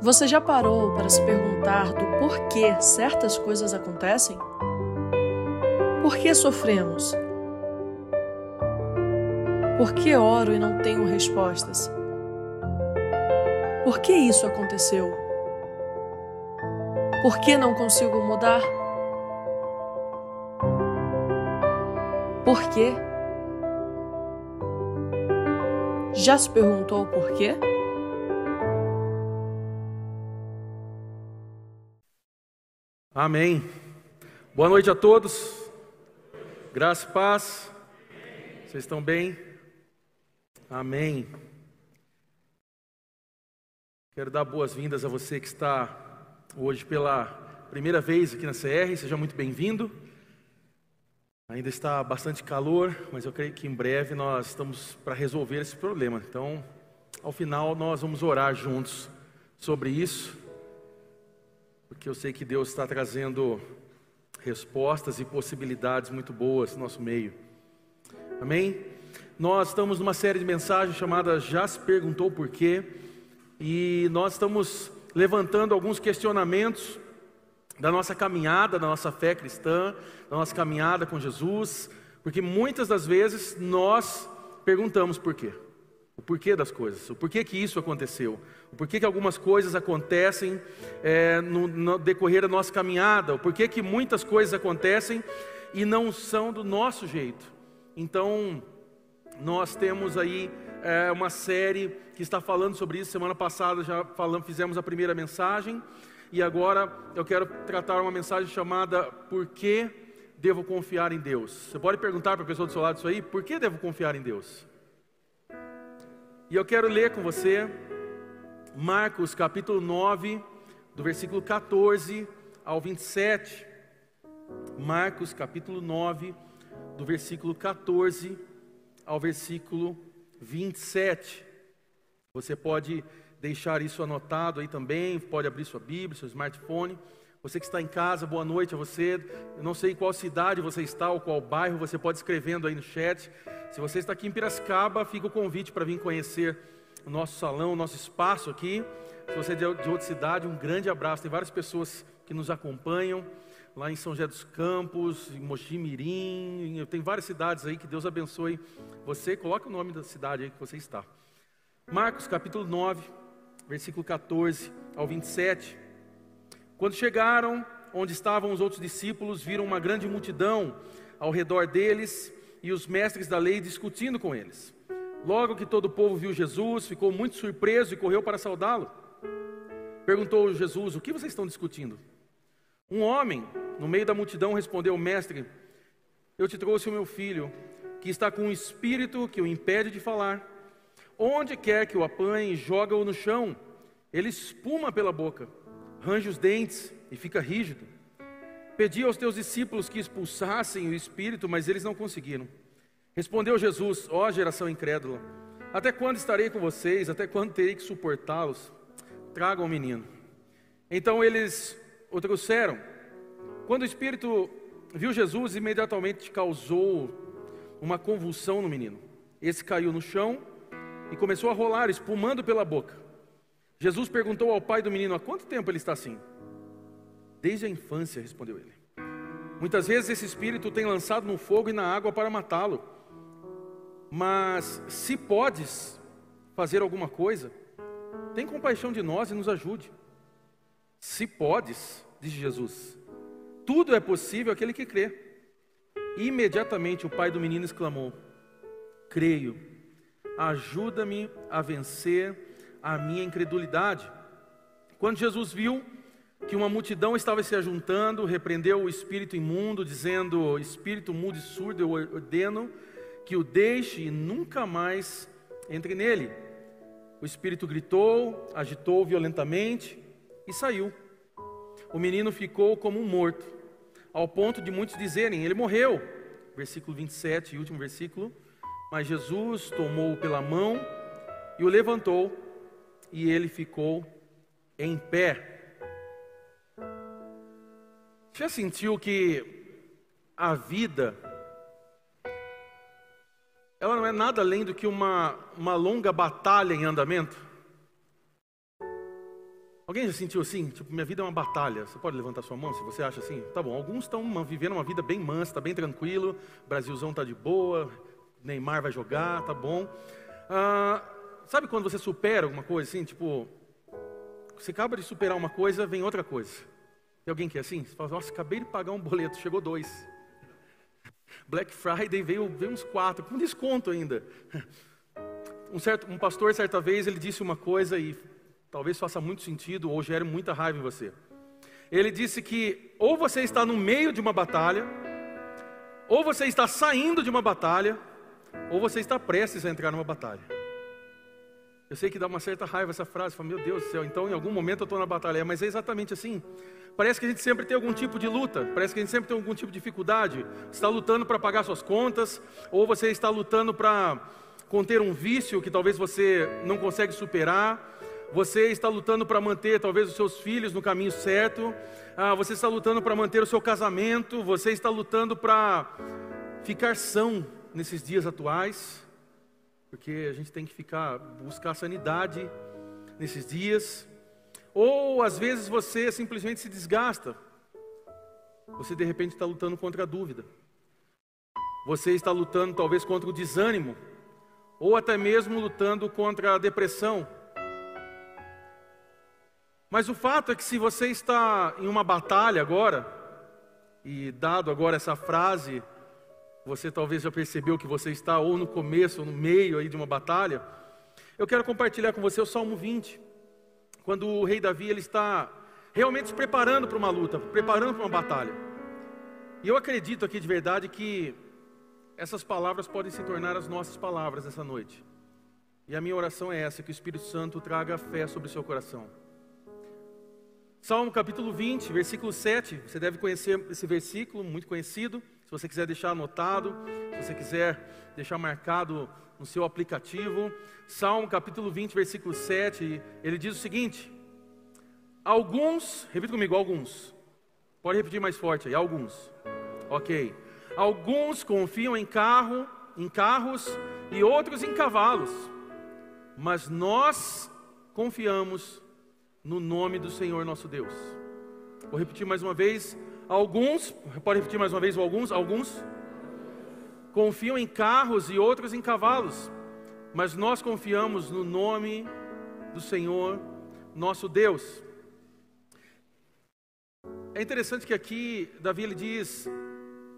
Você já parou para se perguntar do porquê certas coisas acontecem? Por que sofremos? Por que oro e não tenho respostas? Por que isso aconteceu? Por que não consigo mudar? Por quê? Já se perguntou por quê? Amém. Boa noite a todos. Graça e paz. Vocês estão bem? Amém. Quero dar boas-vindas a você que está hoje pela primeira vez aqui na CR. Seja muito bem-vindo. Ainda está bastante calor, mas eu creio que em breve nós estamos para resolver esse problema. Então, ao final, nós vamos orar juntos sobre isso, porque eu sei que Deus está trazendo respostas e possibilidades muito boas no nosso meio. Amém? Nós estamos numa série de mensagens chamada Já se perguntou por quê, e nós estamos levantando alguns questionamentos da nossa caminhada, da nossa fé cristã, da nossa caminhada com Jesus, porque muitas das vezes nós perguntamos por quê. O porquê das coisas, o porquê que isso aconteceu, o porquê que algumas coisas acontecem é, no, no, decorrer da nossa caminhada, o porquê que muitas coisas acontecem e não são do nosso jeito. Então, nós temos aí é, uma série que está falando sobre isso. Semana passada já falamos, fizemos a primeira mensagem e agora eu quero tratar uma mensagem chamada Por que devo confiar em Deus? Você pode perguntar para a pessoa do seu lado isso aí? Por que devo confiar em Deus? E eu quero ler com você Marcos capítulo 9, do versículo 14 ao 27. Marcos capítulo 9, do versículo 14 ao versículo 27. Você pode deixar isso anotado aí também, pode abrir sua Bíblia, seu smartphone. Você que está em casa, boa noite a você. Eu não sei em qual cidade você está ou qual bairro, você pode escrevendo aí no chat. Se você está aqui em Piracicaba, fica o convite para vir conhecer o nosso salão, o nosso espaço aqui. Se você é de outra cidade, um grande abraço. Tem várias pessoas que nos acompanham lá em São José dos Campos, em Mogi Mirim. Tem várias cidades aí que Deus abençoe você. Coloca o nome da cidade aí que você está. Marcos capítulo 9, versículo 14 ao 27. Quando chegaram onde estavam os outros discípulos, viram uma grande multidão ao redor deles e os mestres da lei discutindo com eles. Logo que todo o povo viu Jesus, ficou muito surpreso e correu para saudá-lo. Perguntou Jesus: O que vocês estão discutindo? Um homem, no meio da multidão, respondeu: Mestre, eu te trouxe o meu filho, que está com um espírito que o impede de falar. Onde quer que o apanhe, joga-o no chão. Ele espuma pela boca, range os dentes e fica rígido. Pedi aos teus discípulos que expulsassem o espírito, mas eles não conseguiram. Respondeu Jesus: Ó oh, geração incrédula, até quando estarei com vocês? Até quando terei que suportá-los? Tragam o menino. Então eles o trouxeram. Quando o espírito viu Jesus, imediatamente causou uma convulsão no menino. Esse caiu no chão e começou a rolar, espumando pela boca. Jesus perguntou ao pai do menino: Há quanto tempo ele está assim? Desde a infância, respondeu ele. Muitas vezes esse espírito tem lançado no fogo e na água para matá-lo. Mas se podes fazer alguma coisa, tem compaixão de nós e nos ajude. Se podes, disse Jesus, tudo é possível aquele que crê. Imediatamente o pai do menino exclamou: Creio, ajuda-me a vencer a minha incredulidade. Quando Jesus viu que uma multidão estava se ajuntando, repreendeu o espírito imundo, dizendo: Espírito mudo e surdo, eu ordeno que o deixe e nunca mais entre nele. O espírito gritou, agitou violentamente e saiu. O menino ficou como um morto, ao ponto de muitos dizerem: Ele morreu. Versículo 27, último versículo. Mas Jesus tomou-o pela mão e o levantou, e ele ficou em pé. Já sentiu que a vida ela não é nada além do que uma, uma longa batalha em andamento? Alguém já sentiu assim? Tipo, minha vida é uma batalha. Você pode levantar sua mão se você acha assim? Tá bom, alguns estão vivendo uma vida bem mansa, tá bem tranquilo. Brasilzão tá de boa, Neymar vai jogar, tá bom. Ah, sabe quando você supera alguma coisa assim? Tipo, você acaba de superar uma coisa, vem outra coisa. Tem alguém que é assim? Você fala, nossa, acabei de pagar um boleto, chegou dois. Black Friday veio, veio uns quatro, com desconto ainda. Um, certo, um pastor, certa vez, ele disse uma coisa e talvez faça muito sentido ou gere muita raiva em você. Ele disse que ou você está no meio de uma batalha, ou você está saindo de uma batalha, ou você está prestes a entrar numa batalha. Eu sei que dá uma certa raiva essa frase, fala, meu Deus do céu, então em algum momento eu estou na batalha, mas é exatamente assim. Parece que a gente sempre tem algum tipo de luta, parece que a gente sempre tem algum tipo de dificuldade. Você está lutando para pagar suas contas, ou você está lutando para conter um vício que talvez você não consegue superar. Você está lutando para manter talvez os seus filhos no caminho certo, ah, você está lutando para manter o seu casamento, você está lutando para ficar são nesses dias atuais, porque a gente tem que ficar buscar sanidade nesses dias. Ou às vezes você simplesmente se desgasta. Você de repente está lutando contra a dúvida. Você está lutando talvez contra o desânimo, ou até mesmo lutando contra a depressão mas o fato é que se você está em uma batalha agora, e dado agora essa frase, você talvez já percebeu que você está ou no começo ou no meio aí de uma batalha, eu quero compartilhar com você o Salmo 20. Quando o rei Davi ele está realmente se preparando para uma luta, preparando para uma batalha. E eu acredito aqui de verdade que essas palavras podem se tornar as nossas palavras essa noite. E a minha oração é essa: que o Espírito Santo traga fé sobre o seu coração. Salmo capítulo 20, versículo 7. Você deve conhecer esse versículo, muito conhecido. Se você quiser deixar anotado, se você quiser deixar marcado no seu aplicativo. Salmo capítulo 20, versículo 7. Ele diz o seguinte: Alguns, repita comigo, alguns. Pode repetir mais forte aí, alguns. Ok. Alguns confiam em carro, em carros e outros em cavalos. Mas nós confiamos no nome do Senhor nosso Deus. Vou repetir mais uma vez. Alguns, pode repetir mais uma vez, alguns, alguns confiam em carros e outros em cavalos, mas nós confiamos no nome do Senhor nosso Deus. É interessante que aqui Davi ele diz: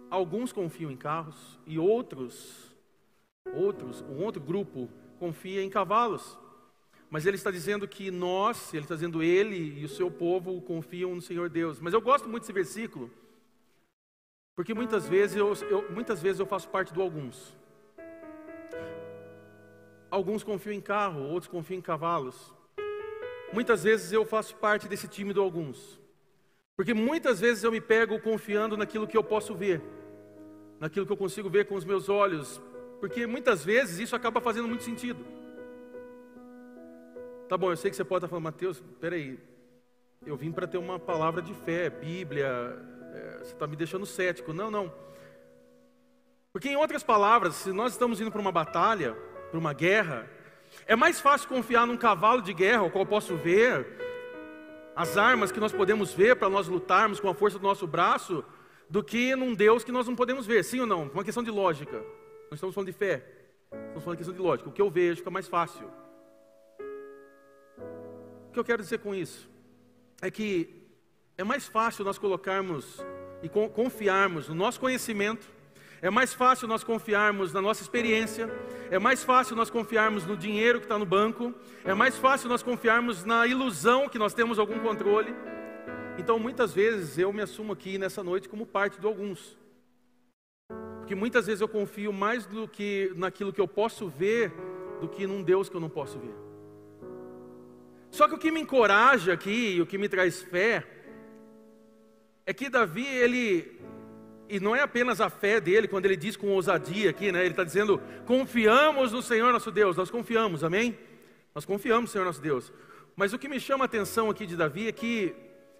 alguns confiam em carros e outros, outros, um outro grupo confia em cavalos. Mas ele está dizendo que nós, ele está dizendo ele e o seu povo confiam no Senhor Deus. Mas eu gosto muito desse versículo, porque muitas vezes eu, eu, muitas vezes eu faço parte do alguns. Alguns confiam em carro, outros confiam em cavalos. Muitas vezes eu faço parte desse time do alguns. Porque muitas vezes eu me pego confiando naquilo que eu posso ver, naquilo que eu consigo ver com os meus olhos, porque muitas vezes isso acaba fazendo muito sentido. Tá bom, eu sei que você pode estar falando, Mateus, peraí, eu vim para ter uma palavra de fé, Bíblia, é, você está me deixando cético. Não, não. Porque, em outras palavras, se nós estamos indo para uma batalha, para uma guerra, é mais fácil confiar num cavalo de guerra, o qual posso ver, as armas que nós podemos ver para nós lutarmos com a força do nosso braço, do que num Deus que nós não podemos ver, sim ou não? Uma questão de lógica. Nós estamos falando de fé, estamos falando de questão de lógica. O que eu vejo fica mais fácil. O que eu quero dizer com isso? É que é mais fácil nós colocarmos e confiarmos no nosso conhecimento, é mais fácil nós confiarmos na nossa experiência, é mais fácil nós confiarmos no dinheiro que está no banco, é mais fácil nós confiarmos na ilusão que nós temos algum controle. Então, muitas vezes eu me assumo aqui nessa noite como parte de alguns, porque muitas vezes eu confio mais do que naquilo que eu posso ver do que num Deus que eu não posso ver. Só que o que me encoraja aqui, e o que me traz fé, é que Davi, ele, e não é apenas a fé dele, quando ele diz com ousadia aqui, né? Ele está dizendo, confiamos no Senhor nosso Deus, nós confiamos, amém? Nós confiamos no Senhor nosso Deus. Mas o que me chama a atenção aqui de Davi é que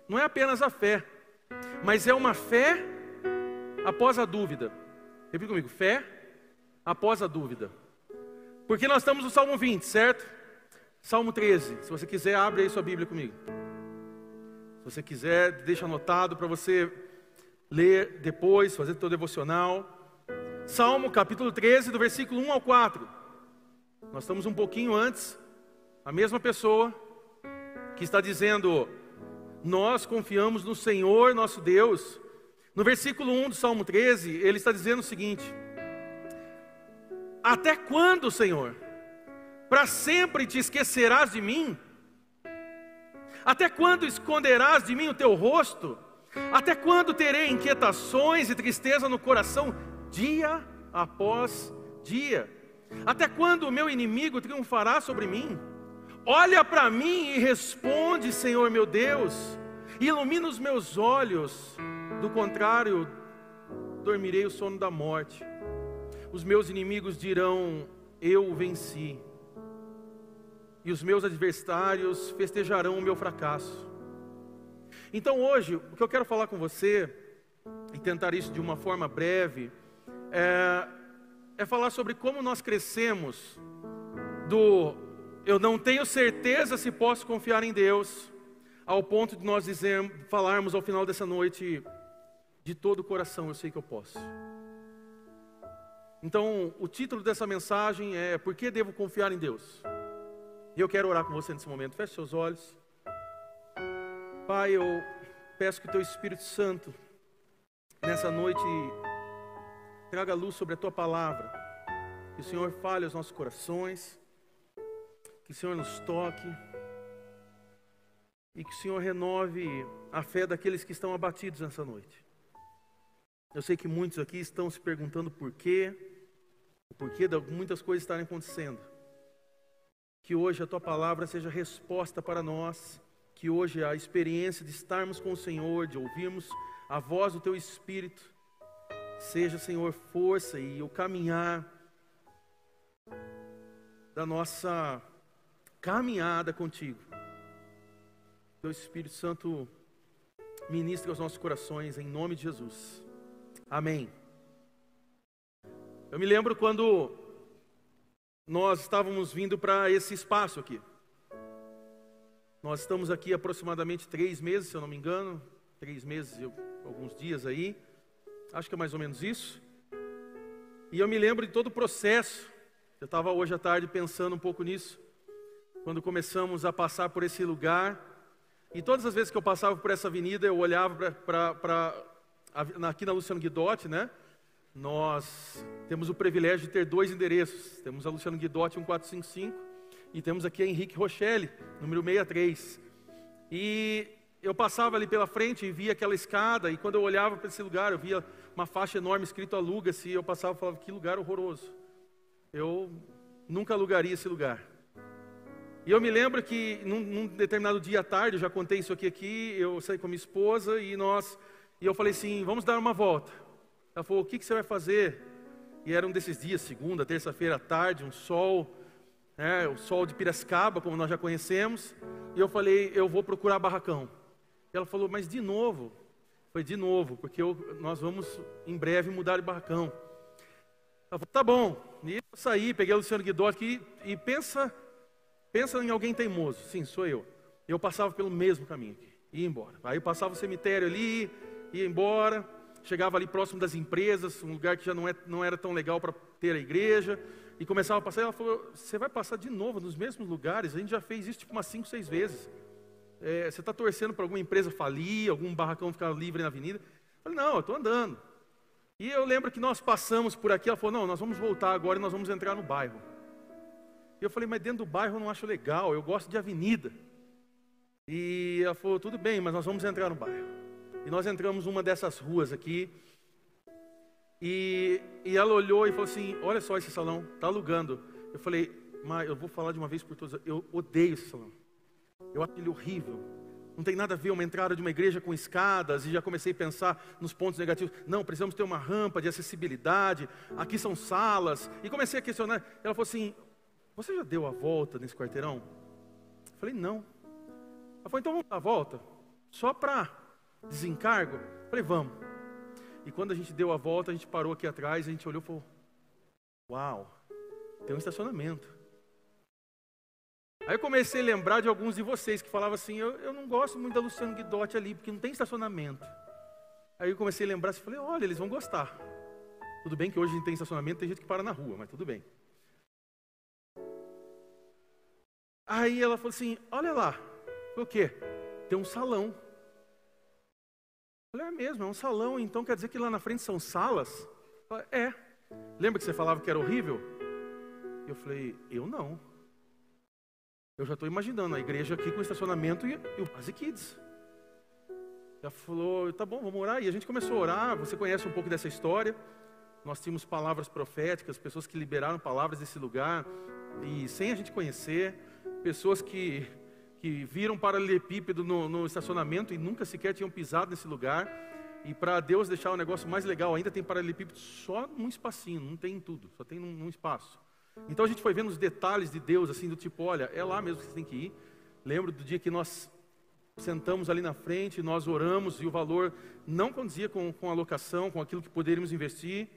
não é apenas a fé, mas é uma fé após a dúvida. Repita comigo, fé após a dúvida. Porque nós estamos no Salmo 20, certo? Salmo 13. Se você quiser, abre aí sua Bíblia comigo. Se você quiser, deixa anotado para você ler depois, fazer o seu devocional. Salmo capítulo 13, do versículo 1 ao 4. Nós estamos um pouquinho antes, a mesma pessoa que está dizendo: Nós confiamos no Senhor nosso Deus. No versículo 1 do Salmo 13, ele está dizendo o seguinte: Até quando, Senhor? Para sempre te esquecerás de mim? Até quando esconderás de mim o teu rosto? Até quando terei inquietações e tristeza no coração, dia após dia? Até quando o meu inimigo triunfará sobre mim? Olha para mim e responde, Senhor meu Deus, ilumina os meus olhos, do contrário, dormirei o sono da morte. Os meus inimigos dirão: Eu venci e os meus adversários festejarão o meu fracasso. Então hoje, o que eu quero falar com você, e tentar isso de uma forma breve, é, é falar sobre como nós crescemos do eu não tenho certeza se posso confiar em Deus, ao ponto de nós falarmos ao final dessa noite, de todo o coração eu sei que eu posso. Então, o título dessa mensagem é Por que devo confiar em Deus? E eu quero orar com você nesse momento. Feche seus olhos. Pai, eu peço que o teu Espírito Santo, nessa noite, traga luz sobre a tua palavra. Que o Senhor fale aos nossos corações. Que o Senhor nos toque. E que o Senhor renove a fé daqueles que estão abatidos nessa noite. Eu sei que muitos aqui estão se perguntando por quê, o porquê de muitas coisas estarem acontecendo. Que hoje a tua palavra seja resposta para nós, que hoje a experiência de estarmos com o Senhor, de ouvirmos a voz do teu Espírito, seja, Senhor, força e o caminhar da nossa caminhada contigo. Teu Espírito Santo ministra aos nossos corações em nome de Jesus. Amém. Eu me lembro quando nós estávamos vindo para esse espaço aqui. Nós estamos aqui aproximadamente três meses, se eu não me engano, três meses e alguns dias aí, acho que é mais ou menos isso. E eu me lembro de todo o processo. Eu estava hoje à tarde pensando um pouco nisso, quando começamos a passar por esse lugar. E todas as vezes que eu passava por essa avenida, eu olhava para aqui na Luciano Guidotti, né? Nós temos o privilégio de ter dois endereços. Temos a Luciano Guidotti 1455 e temos aqui a Henrique Rochelle, número 63. E eu passava ali pela frente e via aquela escada, e quando eu olhava para esse lugar, eu via uma faixa enorme escrito aluga-se, e eu passava e falava, que lugar horroroso. Eu nunca alugaria esse lugar. E eu me lembro que num, num determinado dia à tarde, eu já contei isso aqui aqui, eu saí com a minha esposa e nós, e eu falei assim, vamos dar uma volta. Ela falou: O que, que você vai fazer? E era um desses dias, segunda, terça-feira à tarde, um sol, né, o sol de Piracicaba, como nós já conhecemos. E eu falei: Eu vou procurar barracão. E ela falou: Mas de novo? Foi de novo, porque eu, nós vamos em breve mudar de barracão. Ela falou: Tá bom. E eu saí, peguei o Luciano Guidó aqui e pensa, pensa em alguém teimoso. Sim, sou eu. Eu passava pelo mesmo caminho aqui, ia embora. Aí eu passava o cemitério ali, ia embora chegava ali próximo das empresas, um lugar que já não, é, não era tão legal para ter a igreja, e começava a passar, ela falou, você vai passar de novo nos mesmos lugares, a gente já fez isso tipo umas cinco, seis vezes. É, você está torcendo para alguma empresa falir, algum barracão ficar livre na avenida? Eu falei, não, eu estou andando. E eu lembro que nós passamos por aqui, ela falou, não, nós vamos voltar agora e nós vamos entrar no bairro. E eu falei, mas dentro do bairro eu não acho legal, eu gosto de avenida. E ela falou, tudo bem, mas nós vamos entrar no bairro. E nós entramos numa dessas ruas aqui. E, e ela olhou e falou assim: Olha só esse salão, está alugando. Eu falei, mas eu vou falar de uma vez por todas. Eu odeio esse salão. Eu acho ele horrível. Não tem nada a ver uma entrada de uma igreja com escadas e já comecei a pensar nos pontos negativos. Não, precisamos ter uma rampa de acessibilidade. Aqui são salas. E comecei a questionar. Ela falou assim: Você já deu a volta nesse quarteirão? Eu falei: Não. Ela falou: Então vamos dar a volta. Só para desencargo? Falei, vamos. E quando a gente deu a volta, a gente parou aqui atrás, a gente olhou e falou: Uau, tem um estacionamento. Aí eu comecei a lembrar de alguns de vocês que falavam assim: eu, eu não gosto muito da Luciano Guidotti ali, porque não tem estacionamento. Aí eu comecei a lembrar assim: falei, olha, eles vão gostar. Tudo bem que hoje a gente tem estacionamento, tem gente que para na rua, mas tudo bem. Aí ela falou assim: olha lá, o quê? Tem um salão. Falei, é mesmo, é um salão, então quer dizer que lá na frente são salas? Falei, é. Lembra que você falava que era horrível? Eu falei, eu não. Eu já estou imaginando a igreja aqui com estacionamento e, e o Base Kids. Já falou, tá bom, vamos orar. E a gente começou a orar. Você conhece um pouco dessa história. Nós tínhamos palavras proféticas, pessoas que liberaram palavras desse lugar, e sem a gente conhecer, pessoas que, que viram paralelepípedo no, no estacionamento e nunca sequer tinham pisado nesse lugar. E para Deus deixar o negócio mais legal, ainda tem paralelepípedo só num espacinho, não tem em tudo, só tem num, num espaço. Então a gente foi vendo os detalhes de Deus, assim, do tipo, olha, é lá mesmo que você tem que ir. Lembro do dia que nós sentamos ali na frente, nós oramos e o valor não condizia com, com a locação, com aquilo que poderíamos investir.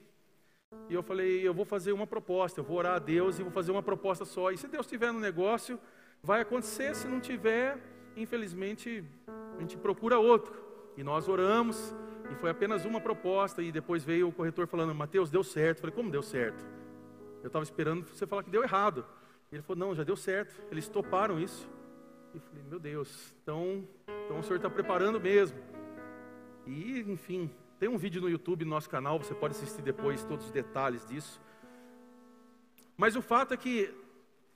E eu falei, eu vou fazer uma proposta, eu vou orar a Deus e vou fazer uma proposta só. E se Deus tiver no negócio, vai acontecer. Se não tiver, infelizmente, a gente procura outro. E nós oramos, e foi apenas uma proposta. E depois veio o corretor falando, Mateus, deu certo. Eu falei, como deu certo? Eu estava esperando você falar que deu errado. Ele falou, não, já deu certo. Eles toparam isso. E falei, meu Deus, então, então o senhor está preparando mesmo. E, enfim, tem um vídeo no YouTube no nosso canal, você pode assistir depois todos os detalhes disso. Mas o fato é que,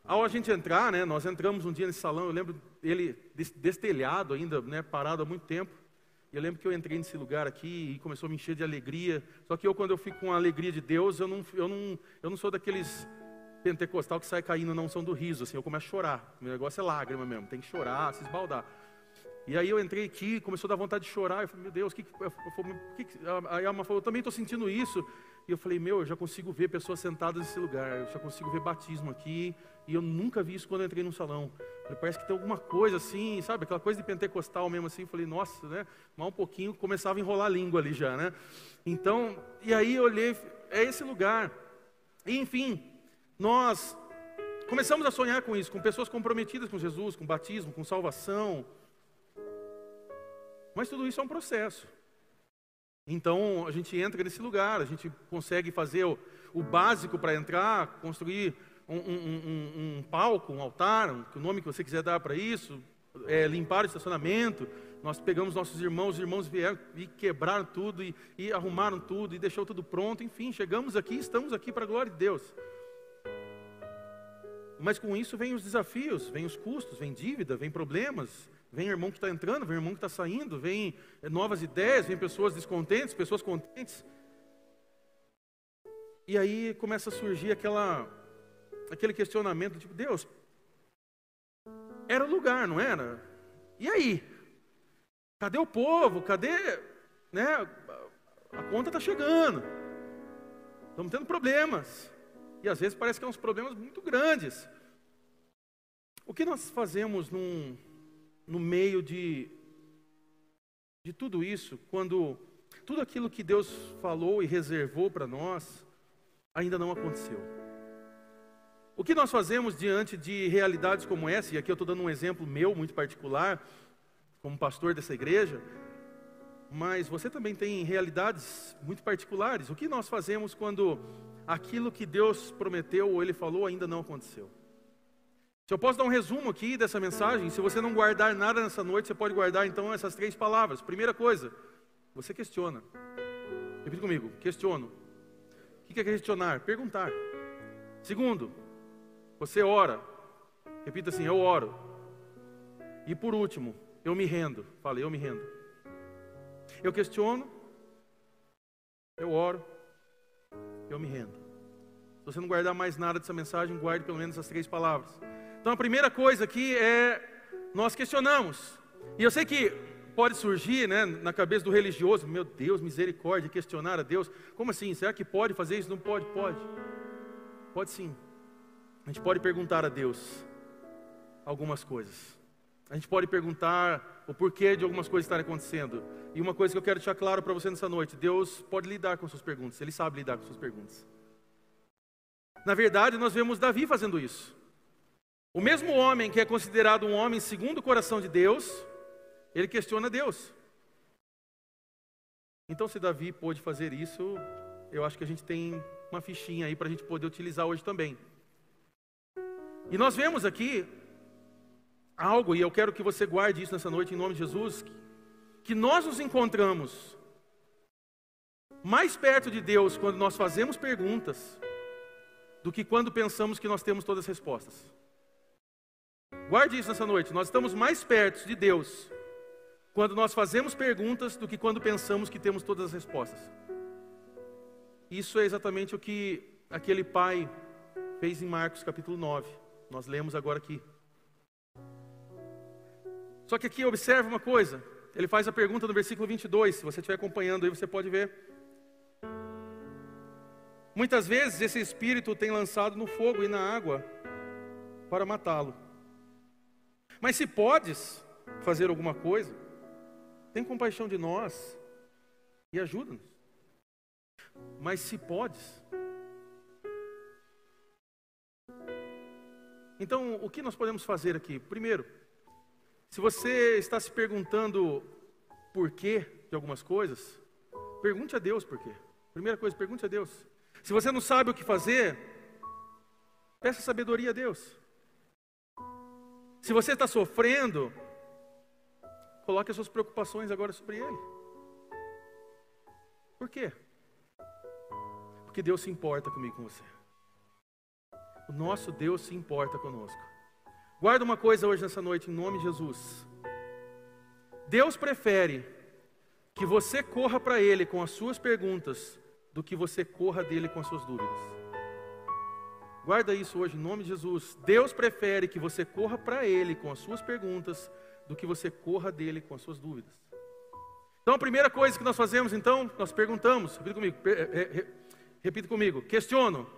ao a gente entrar, né, nós entramos um dia nesse salão, eu lembro ele destelhado ainda, né, parado há muito tempo. Eu lembro que eu entrei nesse lugar aqui e começou a me encher de alegria. Só que eu, quando eu fico com a alegria de Deus, eu não, eu não, eu não sou daqueles pentecostal que sai caindo na unção do riso. Assim, eu começo a chorar. Meu negócio é lágrima mesmo, tem que chorar, se esbaldar. E aí eu entrei aqui, começou a dar vontade de chorar. Eu falei, meu Deus, que, que, que, que aí a Alma falou, eu também estou sentindo isso. E eu falei, meu, eu já consigo ver pessoas sentadas nesse lugar, eu já consigo ver batismo aqui. E eu nunca vi isso quando entrei num salão. Falei, parece que tem alguma coisa assim, sabe? Aquela coisa de pentecostal mesmo assim. Eu falei, nossa, né? Mal um pouquinho começava a enrolar a língua ali já, né? Então, e aí eu olhei, é esse lugar. E enfim, nós começamos a sonhar com isso, com pessoas comprometidas com Jesus, com batismo, com salvação mas tudo isso é um processo. Então a gente entra nesse lugar, a gente consegue fazer o, o básico para entrar, construir um, um, um, um, palco, um altar, o nome que você quiser dar para isso, é, limpar o estacionamento. Nós pegamos nossos irmãos, os irmãos vieram e quebraram tudo, e, e arrumaram tudo, e deixou tudo pronto. Enfim, chegamos aqui, estamos aqui para a glória de Deus. Mas com isso vem os desafios, vem os custos, vem dívida, vem problemas, Vem irmão que está entrando, vem irmão que está saindo, vem eh, novas ideias, vem pessoas descontentes, pessoas contentes. E aí começa a surgir aquela, aquele questionamento, tipo, Deus, era o lugar, não era? E aí? Cadê o povo? Cadê, né? A conta está chegando. Estamos tendo problemas. E às vezes parece que é uns problemas muito grandes. O que nós fazemos num, no meio de, de tudo isso, quando tudo aquilo que Deus falou e reservou para nós ainda não aconteceu. O que nós fazemos diante de realidades como essa, e aqui eu estou dando um exemplo meu muito particular, como pastor dessa igreja, mas você também tem realidades muito particulares. O que nós fazemos quando aquilo que Deus prometeu ou Ele falou ainda não aconteceu? Se eu posso dar um resumo aqui dessa mensagem, se você não guardar nada nessa noite, você pode guardar então essas três palavras. Primeira coisa, você questiona. Repita comigo, questiono. O que é questionar? Perguntar. Segundo, você ora. Repita assim, eu oro. E por último, eu me rendo. Fale, eu me rendo. Eu questiono, eu oro, eu me rendo. Se você não guardar mais nada dessa mensagem, guarde pelo menos essas três palavras. Então a primeira coisa aqui é nós questionamos. E eu sei que pode surgir né, na cabeça do religioso, meu Deus, misericórdia, questionar a Deus. Como assim? Será que pode fazer isso? Não pode? Pode. Pode sim. A gente pode perguntar a Deus algumas coisas. A gente pode perguntar o porquê de algumas coisas estarem acontecendo. E uma coisa que eu quero deixar claro para você nessa noite: Deus pode lidar com suas perguntas, Ele sabe lidar com suas perguntas. Na verdade, nós vemos Davi fazendo isso. O mesmo homem que é considerado um homem segundo o coração de Deus, ele questiona Deus. Então, se Davi pôde fazer isso, eu acho que a gente tem uma fichinha aí para a gente poder utilizar hoje também. E nós vemos aqui algo, e eu quero que você guarde isso nessa noite em nome de Jesus, que nós nos encontramos mais perto de Deus quando nós fazemos perguntas do que quando pensamos que nós temos todas as respostas. Guarde isso nessa noite. Nós estamos mais perto de Deus quando nós fazemos perguntas do que quando pensamos que temos todas as respostas. Isso é exatamente o que aquele pai fez em Marcos capítulo 9. Nós lemos agora aqui. Só que aqui observe uma coisa. Ele faz a pergunta no versículo 22. Se você estiver acompanhando aí, você pode ver. Muitas vezes esse espírito tem lançado no fogo e na água para matá-lo. Mas se podes fazer alguma coisa, tem compaixão de nós e ajuda-nos. Mas se podes. Então, o que nós podemos fazer aqui? Primeiro, se você está se perguntando por quê de algumas coisas, pergunte a Deus por quê. Primeira coisa, pergunte a Deus. Se você não sabe o que fazer, peça sabedoria a Deus. Se você está sofrendo, Coloque as suas preocupações agora sobre Ele. Por quê? Porque Deus se importa comigo com você. O nosso Deus se importa conosco. Guarda uma coisa hoje nessa noite, em nome de Jesus. Deus prefere que você corra para Ele com as suas perguntas do que você corra dele com as suas dúvidas. Guarda isso hoje em nome de Jesus. Deus prefere que você corra para Ele com as suas perguntas do que você corra dele com as suas dúvidas. Então a primeira coisa que nós fazemos, então, nós perguntamos, repita comigo, repita comigo, questiono.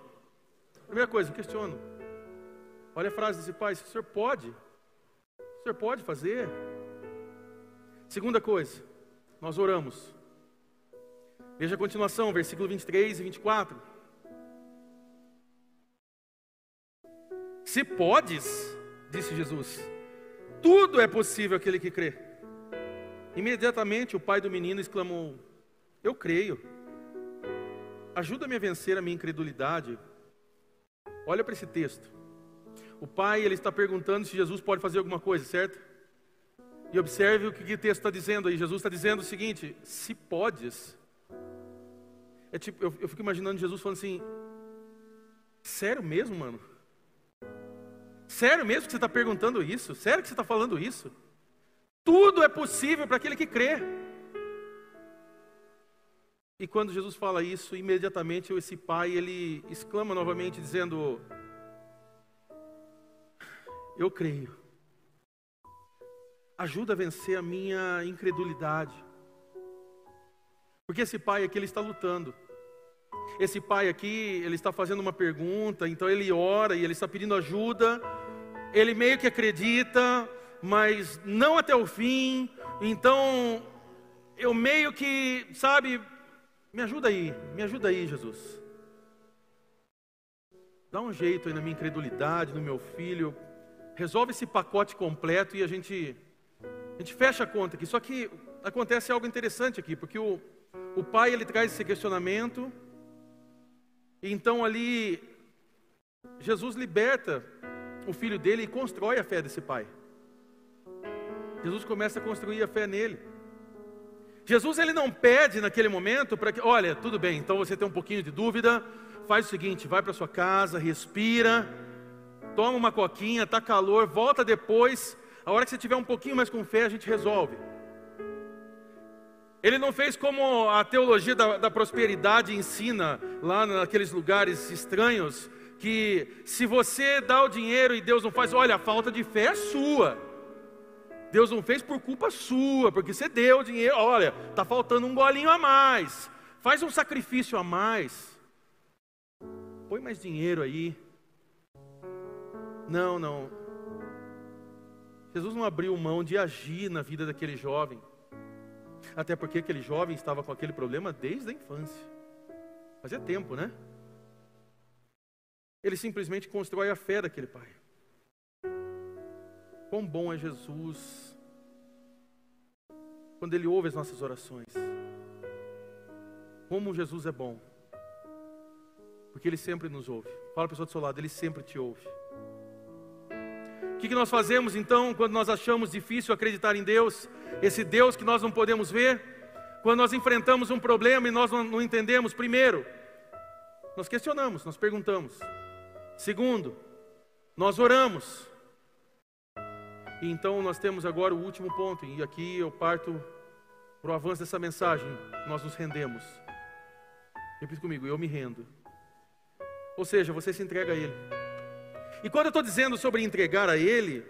Primeira coisa, questiono. Olha a frase desse pai, o senhor pode? O senhor pode fazer? Segunda coisa, nós oramos. Veja a continuação, versículo 23 e 24. Se podes, disse Jesus, tudo é possível aquele que crê. Imediatamente o pai do menino exclamou: Eu creio. Ajuda-me a vencer a minha incredulidade. Olha para esse texto. O pai ele está perguntando se Jesus pode fazer alguma coisa, certo? E observe o que o texto está dizendo aí. Jesus está dizendo o seguinte: se podes. É tipo, eu, eu fico imaginando Jesus falando assim: sério mesmo, mano? Sério mesmo que você está perguntando isso? Sério que você está falando isso? Tudo é possível para aquele que crê. E quando Jesus fala isso, imediatamente esse pai ele exclama novamente dizendo: Eu creio. Ajuda a vencer a minha incredulidade. Porque esse pai aqui ele está lutando. Esse pai aqui, ele está fazendo uma pergunta, então ele ora e ele está pedindo ajuda. Ele meio que acredita, mas não até o fim. Então, eu meio que, sabe, me ajuda aí, me ajuda aí, Jesus. Dá um jeito aí na minha incredulidade, no meu filho. Resolve esse pacote completo e a gente, a gente fecha a conta aqui. Só que acontece algo interessante aqui, porque o, o pai ele traz esse questionamento então ali, Jesus liberta o filho dele e constrói a fé desse pai. Jesus começa a construir a fé nele. Jesus ele não pede naquele momento para que, olha, tudo bem, então você tem um pouquinho de dúvida, faz o seguinte, vai para sua casa, respira, toma uma coquinha, tá calor, volta depois, a hora que você tiver um pouquinho mais com fé, a gente resolve. Ele não fez como a teologia da, da, prosperidade ensina lá naqueles lugares estranhos, que se você dá o dinheiro e Deus não faz, olha, a falta de fé é sua. Deus não fez por culpa sua, porque você deu o dinheiro, olha, está faltando um golinho a mais. Faz um sacrifício a mais. Põe mais dinheiro aí. Não, não. Jesus não abriu mão de agir na vida daquele jovem. Até porque aquele jovem estava com aquele problema desde a infância. Fazia tempo, né? Ele simplesmente constrói a fé daquele pai. quão bom é Jesus quando Ele ouve as nossas orações. Como Jesus é bom, porque Ele sempre nos ouve. Fala a pessoa do seu lado, Ele sempre te ouve. O que, que nós fazemos então quando nós achamos difícil acreditar em Deus, esse Deus que nós não podemos ver? Quando nós enfrentamos um problema e nós não, não entendemos, primeiro, nós questionamos, nós perguntamos. Segundo, nós oramos. E então nós temos agora o último ponto, e aqui eu parto para o avanço dessa mensagem. Nós nos rendemos. Repita comigo, eu me rendo. Ou seja, você se entrega a Ele. E quando eu estou dizendo sobre entregar a Ele,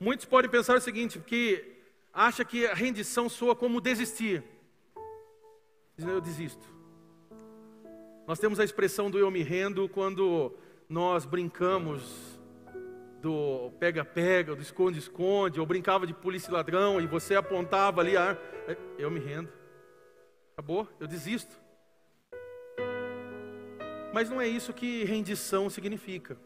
muitos podem pensar o seguinte, que acha que a rendição soa como desistir. Dizendo, eu desisto. Nós temos a expressão do eu me rendo quando nós brincamos do pega-pega, do esconde-esconde, ou brincava de polícia e ladrão, e você apontava ali, ah, eu me rendo. Acabou, eu desisto. Mas não é isso que rendição significa.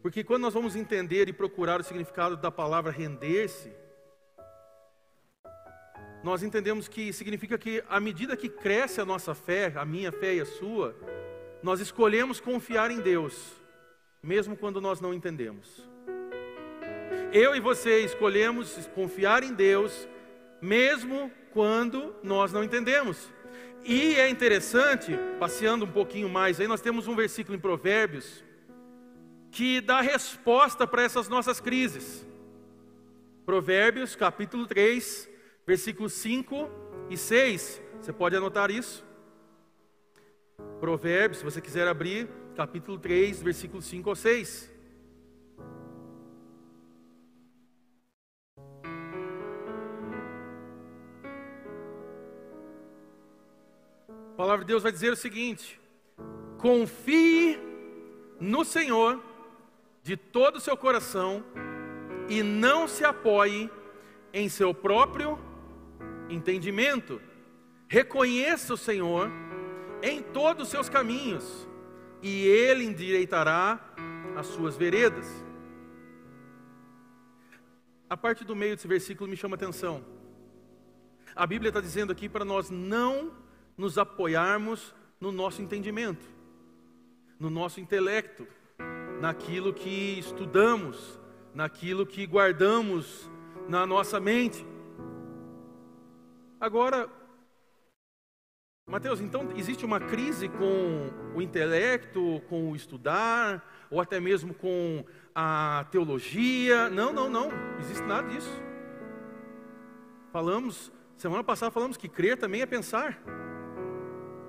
Porque quando nós vamos entender e procurar o significado da palavra render-se, nós entendemos que significa que à medida que cresce a nossa fé, a minha fé e a sua, nós escolhemos confiar em Deus mesmo quando nós não entendemos. Eu e você escolhemos confiar em Deus, mesmo quando nós não entendemos. E é interessante, passeando um pouquinho mais aí, nós temos um versículo em Provérbios que dá resposta para essas nossas crises. Provérbios, capítulo 3, versículos 5 e 6. Você pode anotar isso? Provérbios, se você quiser abrir, capítulo 3, versículos 5 ou 6. A palavra de Deus vai dizer o seguinte: confie no Senhor de todo o seu coração e não se apoie em seu próprio entendimento. Reconheça o Senhor em todos os seus caminhos e ele endireitará as suas veredas. A parte do meio desse versículo me chama atenção. A Bíblia está dizendo aqui para nós não nos apoiarmos no nosso entendimento, no nosso intelecto, naquilo que estudamos, naquilo que guardamos na nossa mente. Agora, Mateus, então existe uma crise com o intelecto, com o estudar, ou até mesmo com a teologia? Não, não, não, existe nada disso. Falamos, semana passada falamos que crer também é pensar.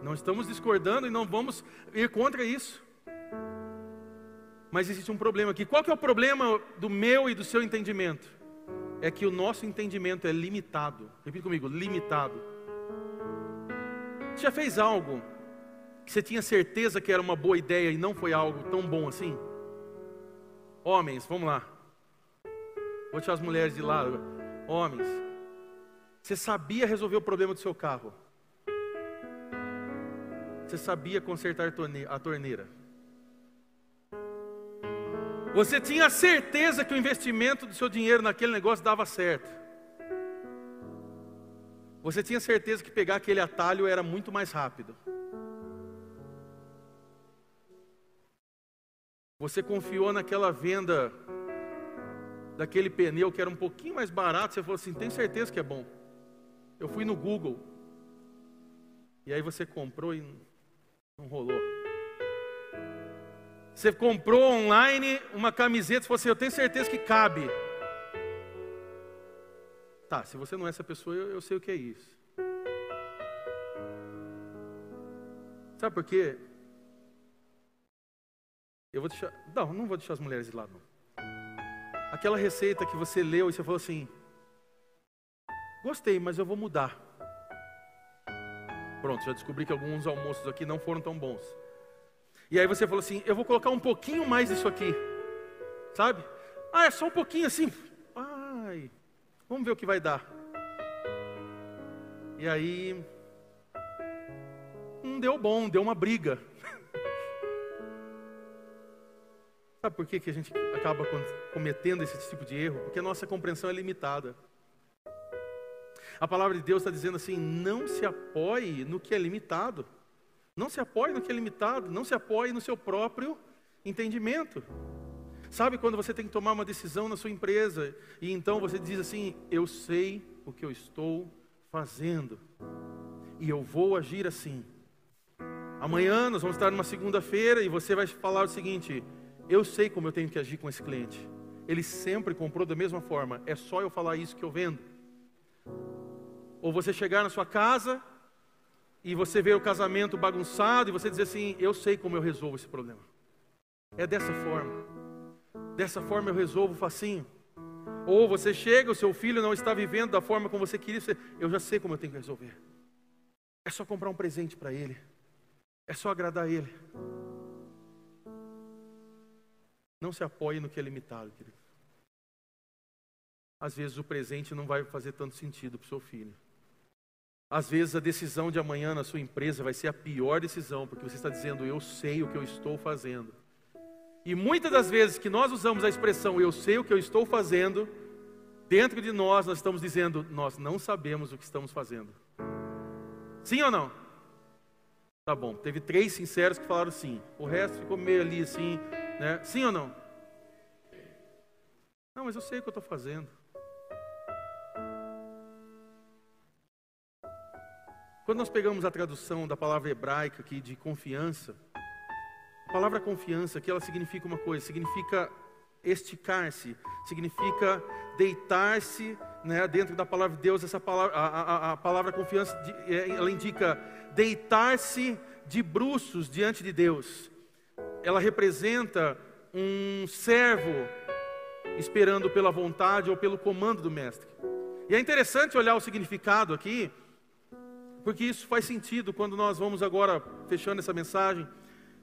Não estamos discordando e não vamos ir contra isso. Mas existe um problema aqui. Qual que é o problema do meu e do seu entendimento? É que o nosso entendimento é limitado. Repita comigo, limitado. Você já fez algo que você tinha certeza que era uma boa ideia e não foi algo tão bom assim? Homens, vamos lá. Vou tirar as mulheres de lado. Homens, você sabia resolver o problema do seu carro? Você sabia consertar a torneira? Você tinha certeza que o investimento do seu dinheiro naquele negócio dava certo? Você tinha certeza que pegar aquele atalho era muito mais rápido. Você confiou naquela venda daquele pneu que era um pouquinho mais barato, você falou assim: tem certeza que é bom. Eu fui no Google. E aí você comprou e não rolou. Você comprou online uma camiseta e falou assim: eu tenho certeza que cabe. Tá, se você não é essa pessoa, eu, eu sei o que é isso. Sabe por quê? Eu vou deixar. Não, não vou deixar as mulheres de lado. Não. Aquela receita que você leu e você falou assim: Gostei, mas eu vou mudar. Pronto, já descobri que alguns almoços aqui não foram tão bons. E aí você falou assim: Eu vou colocar um pouquinho mais disso aqui. Sabe? Ah, é só um pouquinho assim. Vamos ver o que vai dar. E aí, não deu bom, deu uma briga. Sabe por que, que a gente acaba cometendo esse tipo de erro? Porque a nossa compreensão é limitada. A palavra de Deus está dizendo assim: não se apoie no que é limitado. Não se apoie no que é limitado. Não se apoie no seu próprio entendimento. Sabe quando você tem que tomar uma decisão na sua empresa e então você diz assim: eu sei o que eu estou fazendo e eu vou agir assim. Amanhã nós vamos estar numa segunda-feira e você vai falar o seguinte: eu sei como eu tenho que agir com esse cliente. Ele sempre comprou da mesma forma. É só eu falar isso que eu vendo. Ou você chegar na sua casa e você ver o casamento bagunçado e você dizer assim: Eu sei como eu resolvo esse problema. É dessa forma. Dessa forma eu resolvo facinho. Ou você chega, o seu filho não está vivendo da forma como você queria, você, eu já sei como eu tenho que resolver. É só comprar um presente para ele. É só agradar ele. Não se apoie no que é limitado, querido. Às vezes o presente não vai fazer tanto sentido para o seu filho. Às vezes a decisão de amanhã na sua empresa vai ser a pior decisão, porque você está dizendo, eu sei o que eu estou fazendo. E muitas das vezes que nós usamos a expressão, eu sei o que eu estou fazendo, dentro de nós nós estamos dizendo, nós não sabemos o que estamos fazendo. Sim ou não? Tá bom, teve três sinceros que falaram sim, o resto ficou meio ali assim, né? Sim ou não? Não, mas eu sei o que eu estou fazendo. Quando nós pegamos a tradução da palavra hebraica aqui de confiança, palavra confiança aqui ela significa uma coisa, significa esticar-se, significa deitar-se, né, dentro da palavra de Deus, essa palavra, a, a, a palavra confiança, é, ela indica deitar-se de bruços diante de Deus ela representa um servo esperando pela vontade ou pelo comando do mestre. E é interessante olhar o significado aqui, porque isso faz sentido quando nós vamos agora fechando essa mensagem,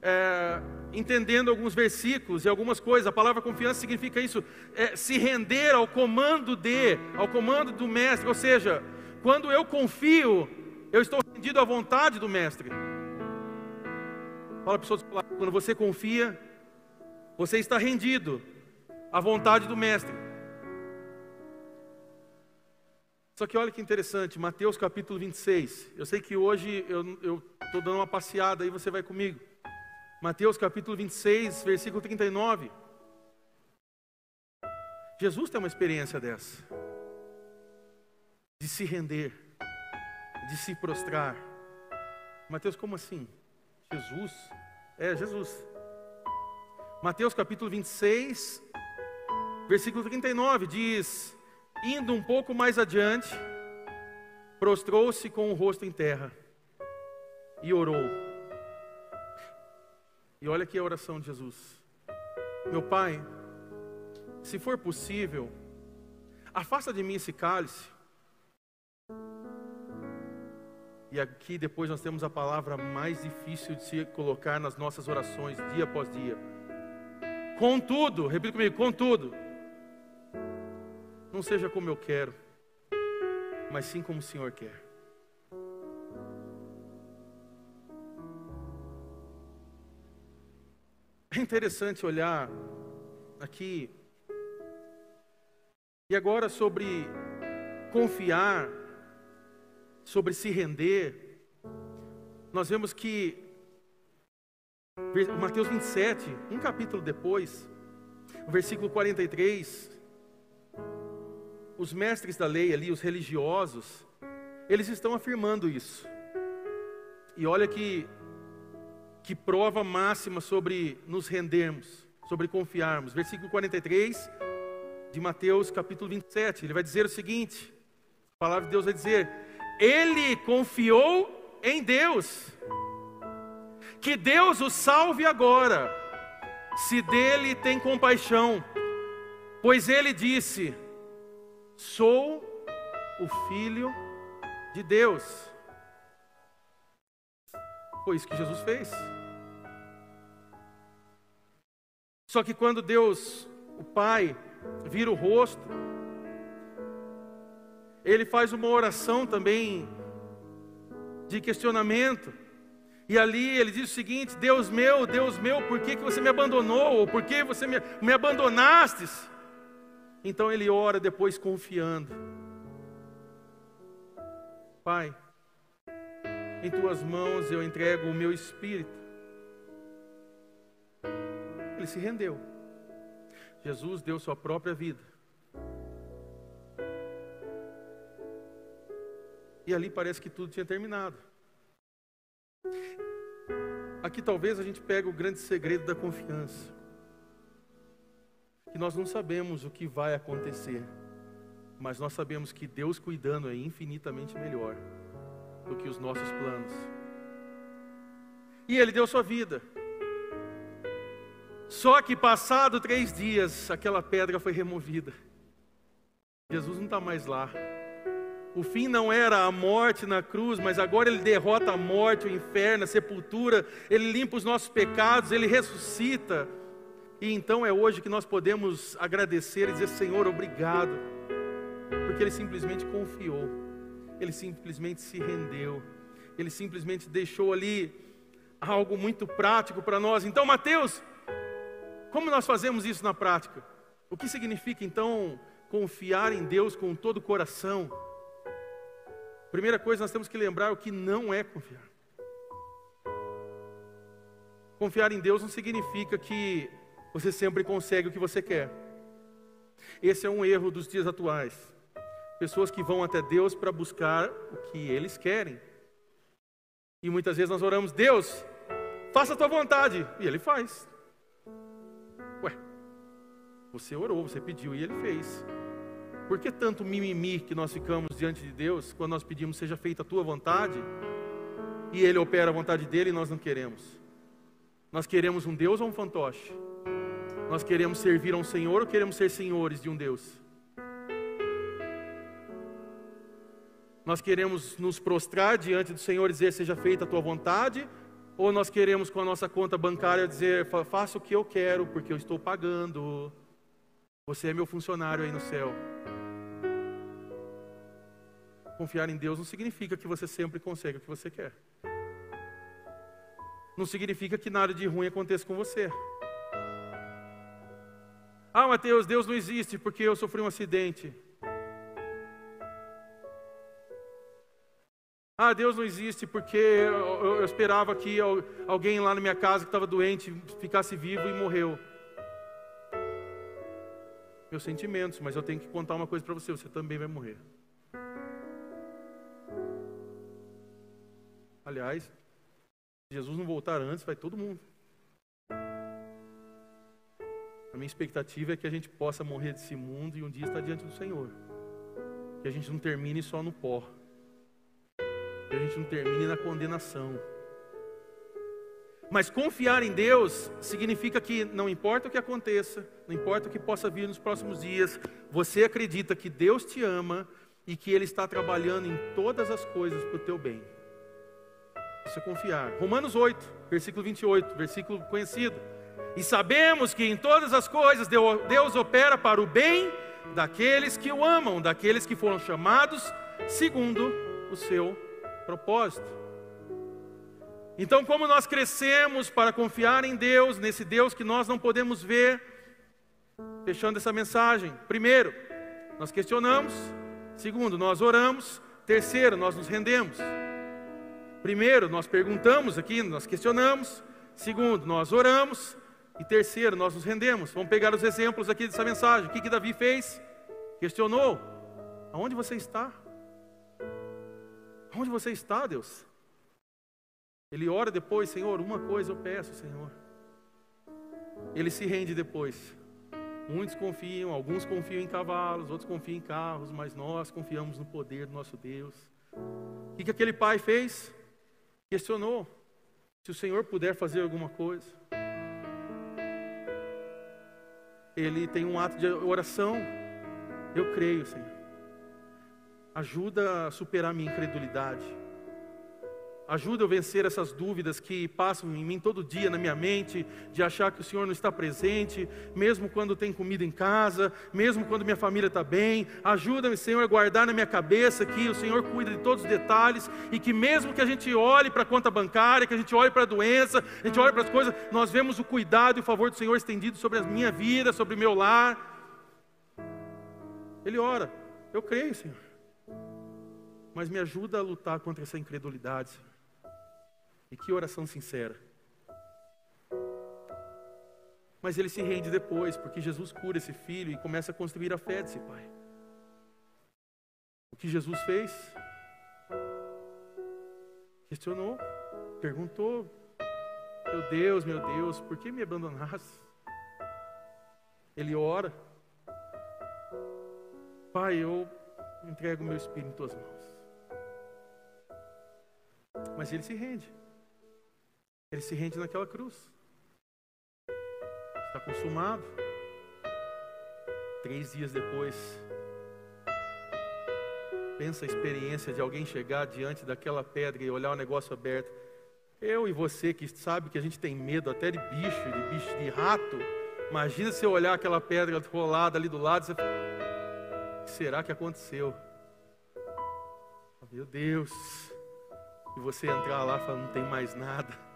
é, entendendo alguns versículos e algumas coisas. A palavra confiança significa isso, é, se render ao comando de, ao comando do mestre. Ou seja, quando eu confio, eu estou rendido à vontade do mestre. Fala para pessoas quando você confia, você está rendido à vontade do mestre. Só que olha que interessante, Mateus capítulo 26. Eu sei que hoje eu estou dando uma passeada aí, você vai comigo. Mateus capítulo 26, versículo 39. Jesus tem uma experiência dessa, de se render, de se prostrar. Mateus, como assim? Jesus. É, Jesus. Mateus capítulo 26, versículo 39 diz: Indo um pouco mais adiante, prostrou-se com o rosto em terra e orou. E olha aqui a oração de Jesus: Meu Pai, se for possível, afasta de mim esse cálice, E aqui depois nós temos a palavra mais difícil de se colocar nas nossas orações, dia após dia. Contudo, repita comigo, contudo, não seja como eu quero, mas sim como o Senhor quer. É interessante olhar aqui, e agora sobre confiar sobre se render, nós vemos que Mateus 27, um capítulo depois, versículo 43, os mestres da lei ali, os religiosos, eles estão afirmando isso. E olha que que prova máxima sobre nos rendermos, sobre confiarmos. Versículo 43 de Mateus, capítulo 27, ele vai dizer o seguinte: a palavra de Deus vai dizer: ele confiou em Deus. Que Deus o salve agora, se dele tem compaixão, pois ele disse: Sou o filho de Deus. Foi isso que Jesus fez. Só que quando Deus, o Pai, vira o rosto, ele faz uma oração também de questionamento. E ali ele diz o seguinte: Deus meu, Deus meu, por que, que você me abandonou? Ou por que você me, me abandonastes? Então ele ora depois confiando. Pai, em tuas mãos eu entrego o meu espírito. Ele se rendeu. Jesus deu sua própria vida. E ali parece que tudo tinha terminado. Aqui talvez a gente pegue o grande segredo da confiança. Que nós não sabemos o que vai acontecer, mas nós sabemos que Deus cuidando é infinitamente melhor do que os nossos planos. E Ele deu sua vida. Só que passado três dias, aquela pedra foi removida. Jesus não está mais lá. O fim não era a morte na cruz, mas agora ele derrota a morte, o inferno, a sepultura, ele limpa os nossos pecados, ele ressuscita. E então é hoje que nós podemos agradecer e dizer: Senhor, obrigado, porque ele simplesmente confiou, ele simplesmente se rendeu, ele simplesmente deixou ali algo muito prático para nós. Então, Mateus, como nós fazemos isso na prática? O que significa então confiar em Deus com todo o coração? Primeira coisa, nós temos que lembrar o que não é confiar. Confiar em Deus não significa que você sempre consegue o que você quer. Esse é um erro dos dias atuais. Pessoas que vão até Deus para buscar o que eles querem. E muitas vezes nós oramos, Deus, faça a tua vontade. E Ele faz. Você orou, você pediu e Ele fez. Por que tanto mimimi que nós ficamos diante de Deus quando nós pedimos seja feita a tua vontade e Ele opera a vontade dele e nós não queremos? Nós queremos um Deus ou um fantoche? Nós queremos servir a um Senhor ou queremos ser senhores de um Deus? Nós queremos nos prostrar diante do Senhor e dizer seja feita a tua vontade? Ou nós queremos com a nossa conta bancária dizer faça o que eu quero porque eu estou pagando? Você é meu funcionário aí no céu. Confiar em Deus não significa que você sempre consegue o que você quer. Não significa que nada de ruim aconteça com você. Ah, Mateus, Deus não existe porque eu sofri um acidente. Ah, Deus não existe porque eu, eu esperava que alguém lá na minha casa que estava doente ficasse vivo e morreu. Meus sentimentos, mas eu tenho que contar uma coisa para você: você também vai morrer. Aliás, se Jesus não voltar antes, vai todo mundo. A minha expectativa é que a gente possa morrer desse mundo e um dia estar diante do Senhor. Que a gente não termine só no pó. Que a gente não termine na condenação. Mas confiar em Deus significa que não importa o que aconteça, não importa o que possa vir nos próximos dias, você acredita que Deus te ama e que Ele está trabalhando em todas as coisas para o teu bem. Isso é confiar. Romanos 8, versículo 28, versículo conhecido. E sabemos que em todas as coisas Deus opera para o bem daqueles que o amam, daqueles que foram chamados segundo o seu propósito. Então, como nós crescemos para confiar em Deus, nesse Deus que nós não podemos ver, fechando essa mensagem. Primeiro, nós questionamos. Segundo, nós oramos. Terceiro, nós nos rendemos. Primeiro, nós perguntamos aqui, nós questionamos. Segundo, nós oramos. E terceiro, nós nos rendemos. Vamos pegar os exemplos aqui dessa mensagem. O que, que Davi fez? Questionou: Aonde você está? Aonde você está, Deus? Ele ora depois, Senhor, uma coisa eu peço, Senhor. Ele se rende depois. Muitos confiam, alguns confiam em cavalos, outros confiam em carros, mas nós confiamos no poder do nosso Deus. O que, que aquele pai fez? questionou se o Senhor puder fazer alguma coisa. Ele tem um ato de oração. Eu creio, Senhor. Ajuda a superar minha incredulidade. Ajuda eu a vencer essas dúvidas que passam em mim todo dia, na minha mente, de achar que o Senhor não está presente, mesmo quando tem comida em casa, mesmo quando minha família está bem. Ajuda-me, Senhor, a guardar na minha cabeça que o Senhor cuida de todos os detalhes e que mesmo que a gente olhe para a conta bancária, que a gente olhe para a doença, a gente olhe para as coisas, nós vemos o cuidado e o favor do Senhor estendido sobre a minha vida, sobre o meu lar. Ele ora, eu creio, Senhor. Mas me ajuda a lutar contra essa incredulidade, Senhor. E que oração sincera. Mas ele se rende depois, porque Jesus cura esse filho e começa a construir a fé desse pai. O que Jesus fez? Questionou, perguntou: Meu Deus, meu Deus, por que me abandonaste? Ele ora: Pai, eu entrego meu espírito em tuas mãos. Mas ele se rende. Ele se rende naquela cruz. Está consumado. Três dias depois, pensa a experiência de alguém chegar diante daquela pedra e olhar o negócio aberto. Eu e você que sabe que a gente tem medo até de bicho, de bicho, de rato. Imagina se eu olhar aquela pedra rolada ali do lado, você o que será que aconteceu? Meu Deus. E você entrar lá falando, não tem mais nada.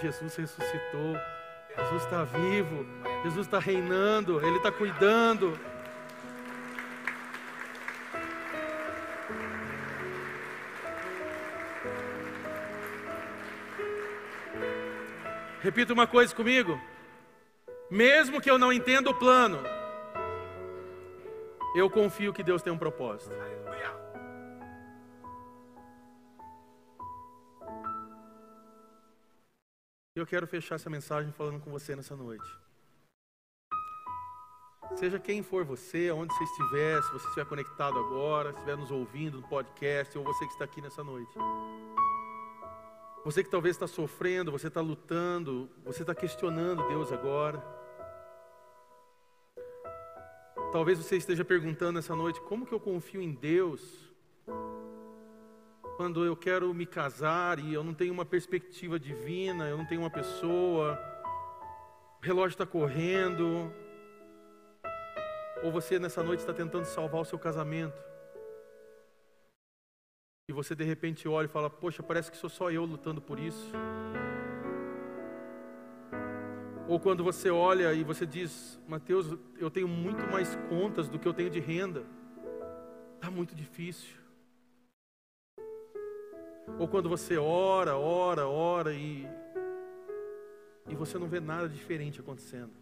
Jesus ressuscitou, Jesus está vivo, Jesus está reinando, Ele está cuidando. Repita uma coisa comigo. Mesmo que eu não entenda o plano, eu confio que Deus tem um propósito. Eu quero fechar essa mensagem falando com você nessa noite. Seja quem for você, onde você estiver, se você estiver conectado agora, se estiver nos ouvindo no podcast, ou você que está aqui nessa noite. Você que talvez está sofrendo, você está lutando, você está questionando Deus agora. Talvez você esteja perguntando essa noite: como que eu confio em Deus quando eu quero me casar e eu não tenho uma perspectiva divina, eu não tenho uma pessoa, o relógio está correndo, ou você nessa noite está tentando salvar o seu casamento, e você de repente olha e fala: Poxa, parece que sou só eu lutando por isso. Ou quando você olha e você diz: Mateus, eu tenho muito mais contas do que eu tenho de renda, está muito difícil. Ou quando você ora, ora, ora e, e você não vê nada diferente acontecendo.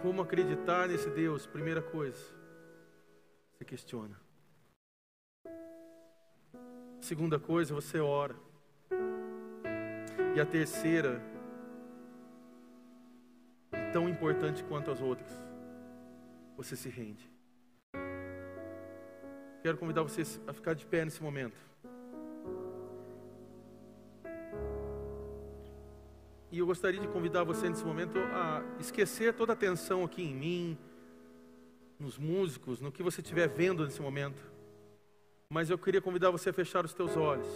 Como acreditar nesse Deus? Primeira coisa, você questiona. Segunda coisa, você ora. E a terceira, tão importante quanto as outras, você se rende. Quero convidar vocês a ficar de pé nesse momento. E eu gostaria de convidar você nesse momento a esquecer toda a tensão aqui em mim, nos músicos, no que você estiver vendo nesse momento. Mas eu queria convidar você a fechar os teus olhos.